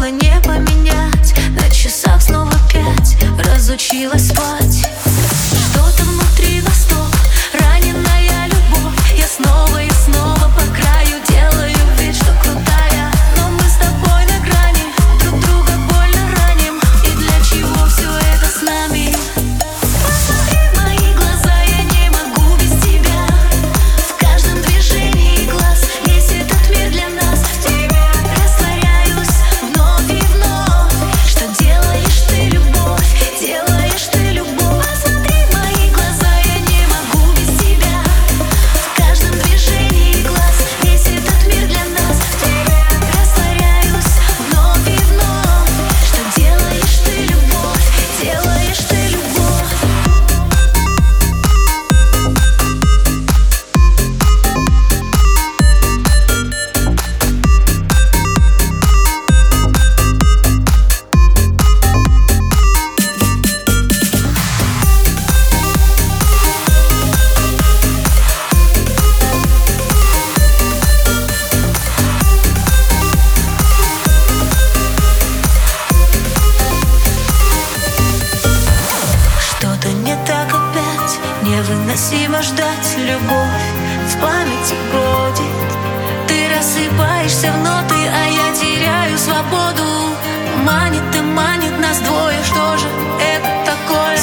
смысла не поменять. На часах снова пять Разучилась спать. Невыносимо ждать любовь В памяти бродит Ты рассыпаешься в ноты А я теряю свободу Манит и манит нас двое Что же это такое?